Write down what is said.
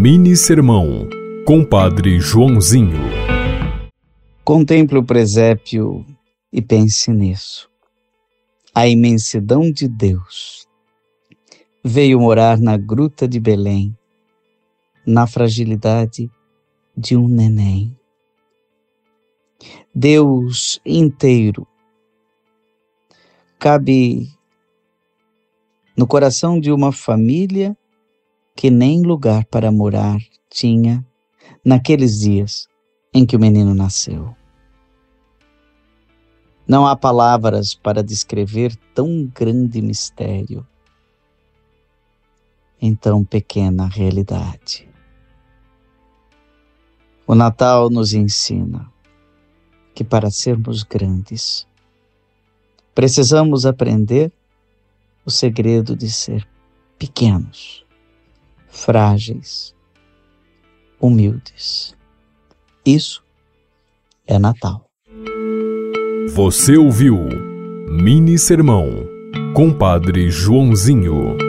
Mini Sermão, Compadre Joãozinho. Contemple o presépio e pense nisso. A imensidão de Deus veio morar na gruta de Belém, na fragilidade de um neném. Deus inteiro cabe no coração de uma família que nem lugar para morar tinha naqueles dias em que o menino nasceu. Não há palavras para descrever tão grande mistério em tão pequena realidade. O Natal nos ensina que para sermos grandes, precisamos aprender o segredo de ser pequenos frágeis, humildes. Isso é Natal. Você ouviu Mini Sermão, Compadre Joãozinho.